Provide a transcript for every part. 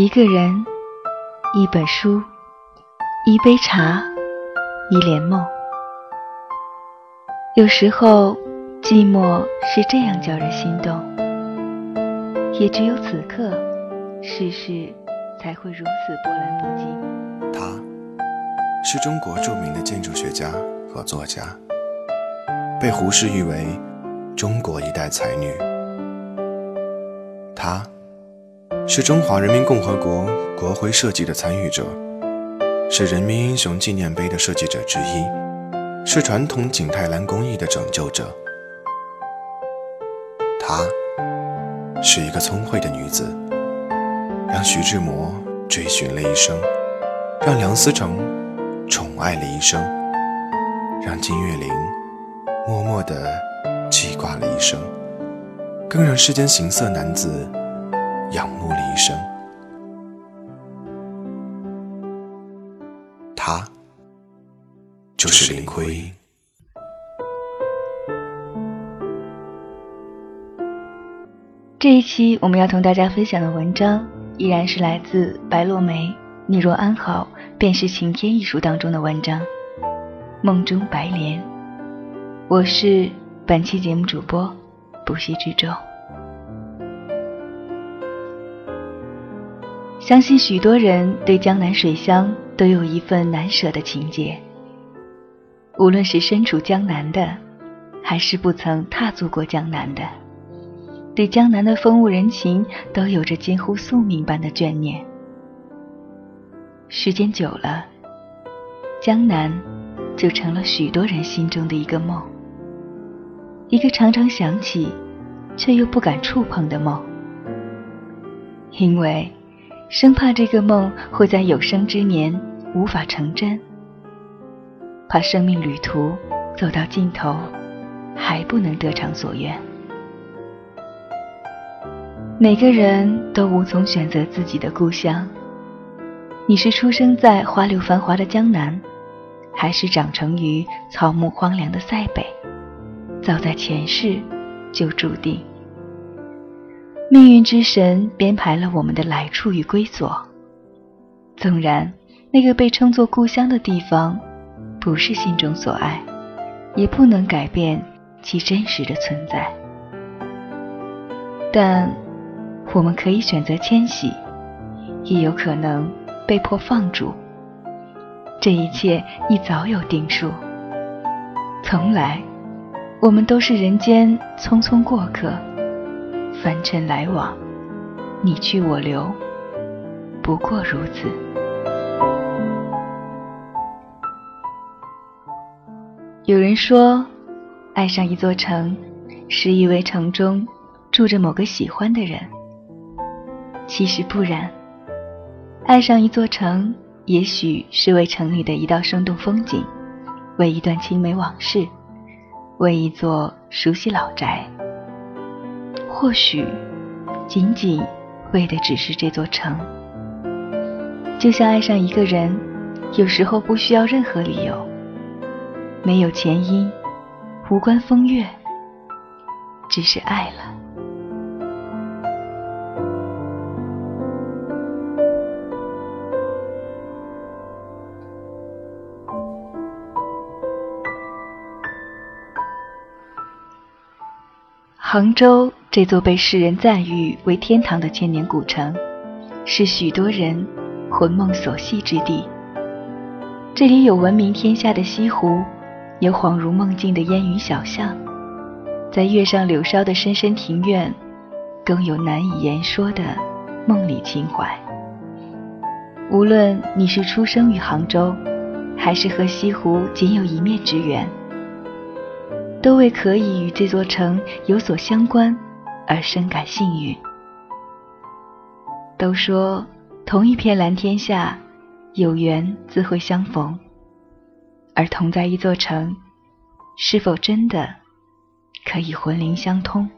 一个人，一本书，一杯茶，一帘梦。有时候，寂寞是这样叫人心动。也只有此刻，世事才会如此波澜不惊。她，是中国著名的建筑学家和作家，被胡适誉为中国一代才女。她。是中华人民共和国国徽设计的参与者，是人民英雄纪念碑的设计者之一，是传统景泰蓝工艺的拯救者。她是一个聪慧的女子，让徐志摩追寻了一生，让梁思成宠爱了一生，让金岳霖默默地记挂了一生，更让世间行色男子。仰慕了一生，他就是林徽因。这一期我们要同大家分享的文章，依然是来自白落梅《你若安好，便是晴天》一书当中的文章《梦中白莲》。我是本期节目主播不息之舟。相信许多人对江南水乡都有一份难舍的情结。无论是身处江南的，还是不曾踏足过江南的，对江南的风物人情都有着近乎宿命般的眷念。时间久了，江南就成了许多人心中的一个梦，一个常常想起，却又不敢触碰的梦，因为。生怕这个梦会在有生之年无法成真，怕生命旅途走到尽头还不能得偿所愿。每个人都无从选择自己的故乡。你是出生在花柳繁华的江南，还是长成于草木荒凉的塞北？早在前世就注定。命运之神编排了我们的来处与归所。纵然那个被称作故乡的地方不是心中所爱，也不能改变其真实的存在。但我们可以选择迁徙，也有可能被迫放逐。这一切亦早有定数。从来，我们都是人间匆匆过客。凡尘来往，你去我留，不过如此。有人说，爱上一座城，是因为城中住着某个喜欢的人。其实不然，爱上一座城，也许是为城里的一道生动风景，为一段青梅往事，为一座熟悉老宅。或许，仅仅为的只是这座城。就像爱上一个人，有时候不需要任何理由，没有前因，无关风月，只是爱了。杭州这座被世人赞誉为天堂的千年古城，是许多人魂梦所系之地。这里有闻名天下的西湖，有恍如梦境的烟雨小巷，在月上柳梢的深深庭院，更有难以言说的梦里情怀。无论你是出生于杭州，还是和西湖仅有一面之缘。都为可以与这座城有所相关而深感幸运。都说同一片蓝天下，有缘自会相逢。而同在一座城，是否真的可以魂灵相通？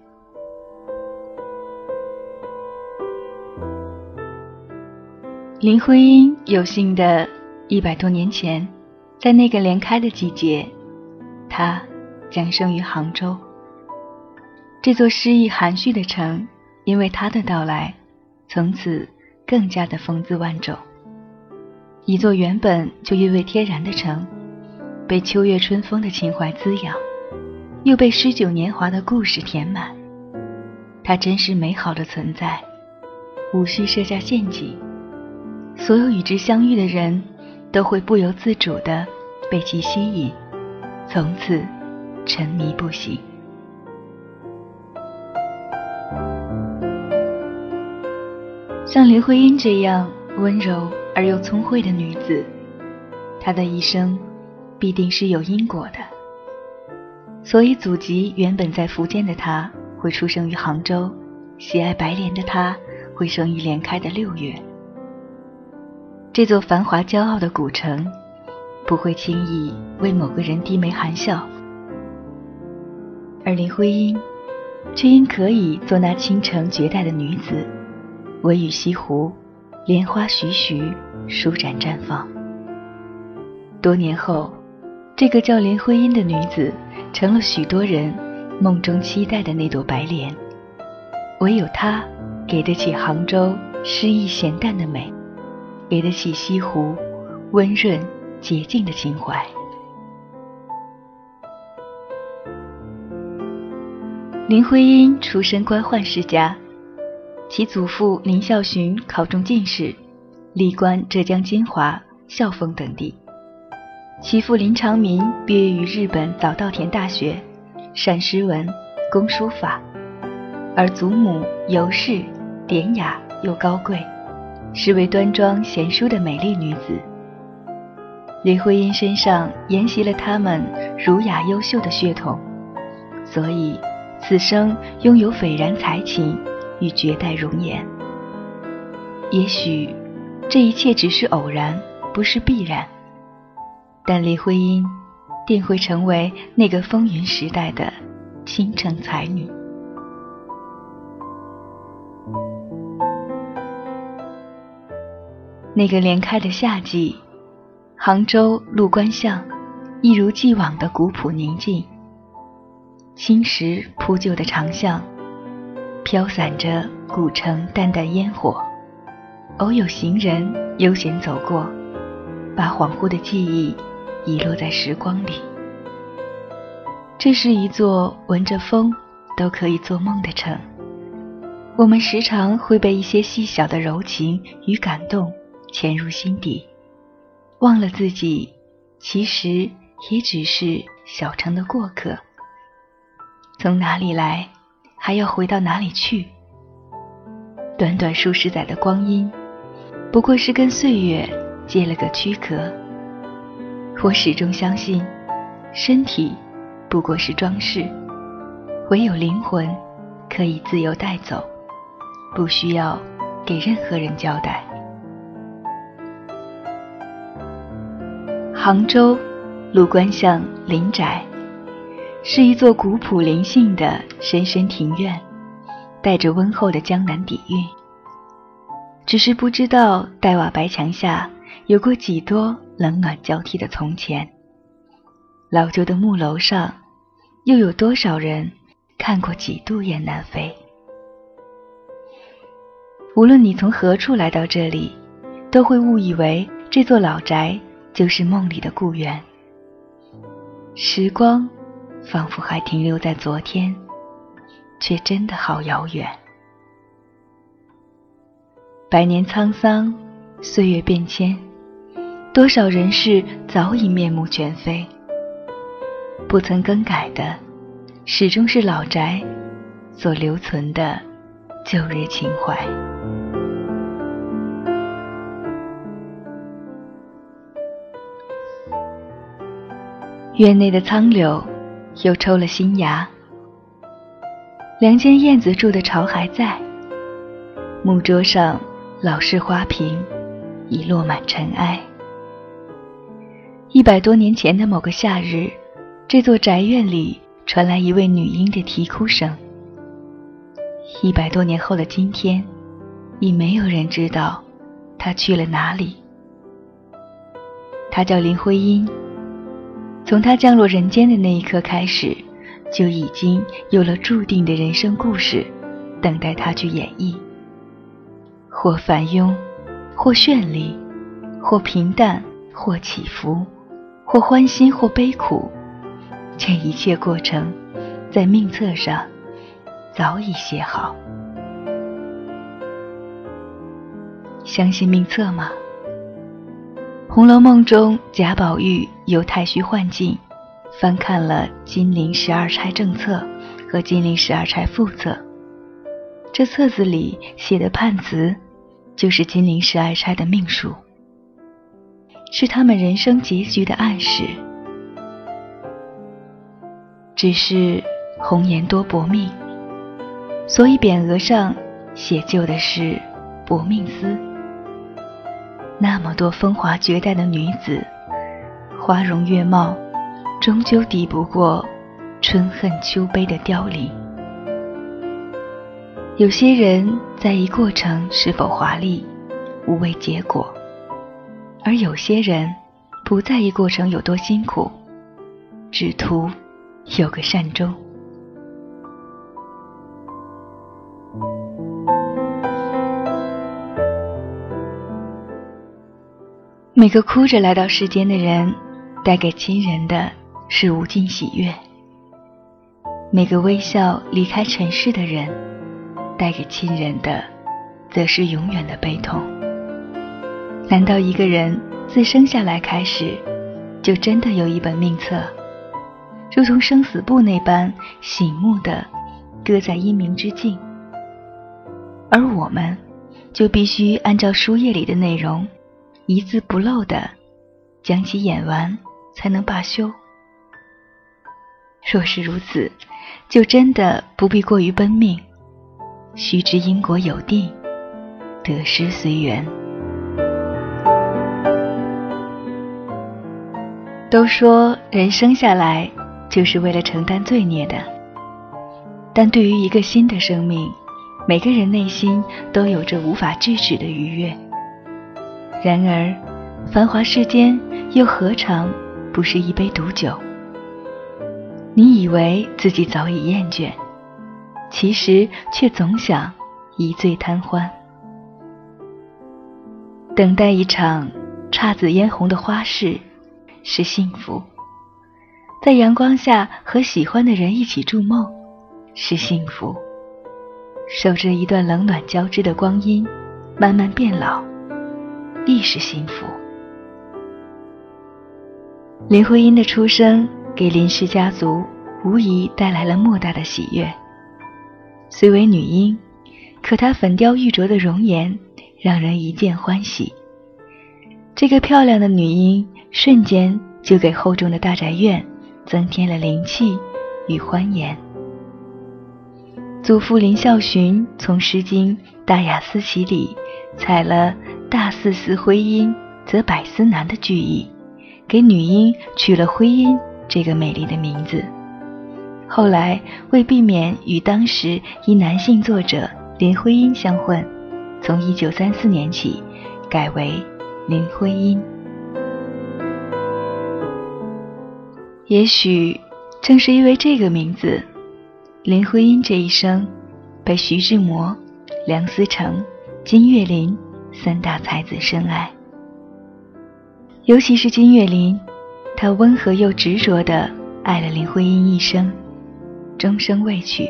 林徽因有幸的一百多年前，在那个莲开的季节，她。降生于杭州，这座诗意含蓄的城，因为他的到来，从此更加的风姿万种。一座原本就韵味天然的城，被秋月春风的情怀滋养，又被诗酒年华的故事填满。它真是美好的存在，无需设下陷阱。所有与之相遇的人，都会不由自主地被其吸引，从此沉迷不醒。像林徽因这样温柔而又聪慧的女子，她的一生必定是有因果的。所以，祖籍原本在福建的她，会出生于杭州；喜爱白莲的她，会生于莲开的六月。这座繁华骄傲的古城，不会轻易为某个人低眉含笑，而林徽因，却因可以做那倾城绝代的女子，唯与西湖，莲花徐徐，舒展绽放。多年后，这个叫林徽因的女子，成了许多人梦中期待的那朵白莲，唯有她，给得起杭州诗意闲淡的美。给得起西湖温润洁净的情怀。林徽因出身官宦世家，其祖父林孝询考中进士，历官浙江金华、孝丰等地；其父林长民毕业于日本早稻田大学，善诗文，工书法；而祖母尤氏典雅又高贵。是位端庄贤淑的美丽女子。林徽因身上沿袭了他们儒雅优秀的血统，所以此生拥有斐然才情与绝代容颜。也许这一切只是偶然，不是必然，但林徽因定会成为那个风云时代的倾城才女。那个连开的夏季，杭州陆关巷一如既往的古朴宁静。青石铺就的长巷，飘散着古城淡淡烟火，偶有行人悠闲走过，把恍惚的记忆遗落在时光里。这是一座闻着风都可以做梦的城。我们时常会被一些细小的柔情与感动。潜入心底，忘了自己，其实也只是小城的过客。从哪里来，还要回到哪里去？短短数十载的光阴，不过是跟岁月借了个躯壳。我始终相信，身体不过是装饰，唯有灵魂可以自由带走，不需要给任何人交代。杭州陆关巷林宅，是一座古朴灵性的深深庭院，带着温厚的江南底蕴。只是不知道黛瓦白墙下有过几多冷暖交替的从前，老旧的木楼上又有多少人看过几度雁南飞？无论你从何处来到这里，都会误以为这座老宅。就是梦里的故园，时光仿佛还停留在昨天，却真的好遥远。百年沧桑，岁月变迁，多少人事早已面目全非。不曾更改的，始终是老宅所留存的旧日情怀。院内的苍柳又抽了新芽，梁间燕子住的巢还在，木桌上老式花瓶已落满尘埃。一百多年前的某个夏日，这座宅院里传来一位女婴的啼哭声。一百多年后的今天，已没有人知道她去了哪里。她叫林徽因。从他降落人间的那一刻开始，就已经有了注定的人生故事，等待他去演绎。或繁庸，或绚丽，或平淡，或起伏，或欢欣，或悲苦，这一切过程，在命册上早已写好。相信命册吗？《红楼梦》中，贾宝玉由太虚幻境，翻看了金陵十二钗正册和金陵十二钗副册。这册子里写的判词，就是金陵十二钗的命数，是他们人生结局的暗示。只是红颜多薄命，所以匾额上写就的是“薄命司”。那么多风华绝代的女子，花容月貌，终究抵不过春恨秋悲的凋零。有些人在意过程是否华丽，无畏结果；而有些人不在意过程有多辛苦，只图有个善终。每个哭着来到世间的人，带给亲人的是无尽喜悦；每个微笑离开尘世的人，带给亲人的，则是永远的悲痛。难道一个人自生下来开始，就真的有一本命册，如同生死簿那般醒目的搁在阴冥之境？而我们，就必须按照书页里的内容。一字不漏的将其演完，才能罢休。若是如此，就真的不必过于奔命，须知因果有定，得失随缘。都说人生下来就是为了承担罪孽的，但对于一个新的生命，每个人内心都有着无法制止的愉悦。然而，繁华世间又何尝不是一杯毒酒？你以为自己早已厌倦，其实却总想一醉贪欢。等待一场姹紫嫣红的花事是幸福，在阳光下和喜欢的人一起筑梦是幸福，守着一段冷暖交织的光阴，慢慢变老。亦是幸福。林徽因的出生给林氏家族无疑带来了莫大的喜悦。虽为女婴，可她粉雕玉琢的容颜让人一见欢喜。这个漂亮的女婴瞬间就给厚重的大宅院增添了灵气与欢颜。祖父林孝询从《诗经·大雅·思齐》里采了。大四思徽音，则百思难的句意，给女婴取了徽音这个美丽的名字。后来为避免与当时一男性作者林徽因相混，从一九三四年起改为林徽因。也许正是因为这个名字，林徽因这一生被徐志摩、梁思成、金岳霖。三大才子深爱，尤其是金岳霖，他温和又执着地爱了林徽因一生，终生未娶。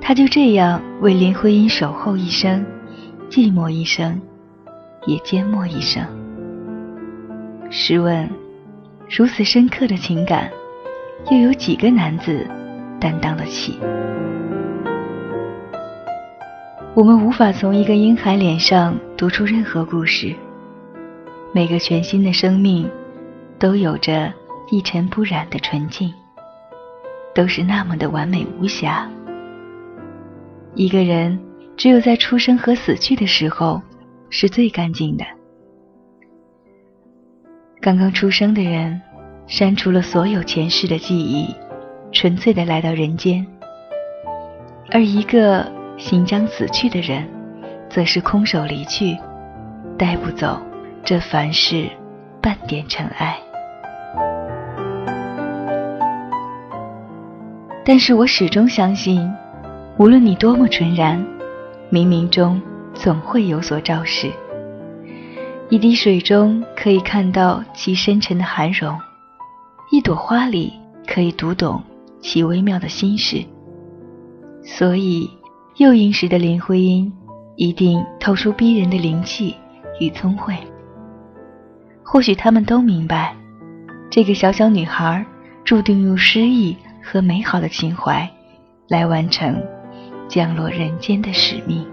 他就这样为林徽因守候一生，寂寞一生，也缄默一生。试问，如此深刻的情感，又有几个男子担当得起？我们无法从一个婴孩脸上读出任何故事。每个全新的生命，都有着一尘不染的纯净，都是那么的完美无瑕。一个人只有在出生和死去的时候，是最干净的。刚刚出生的人，删除了所有前世的记忆，纯粹的来到人间，而一个。行将死去的人，则是空手离去，带不走这凡事半点尘埃。但是我始终相信，无论你多么纯然，冥冥中总会有所昭示。一滴水中可以看到其深沉的含容，一朵花里可以读懂其微妙的心事。所以，幼婴时的林徽因一定透出逼人的灵气与聪慧。或许他们都明白，这个小小女孩注定用诗意和美好的情怀来完成降落人间的使命。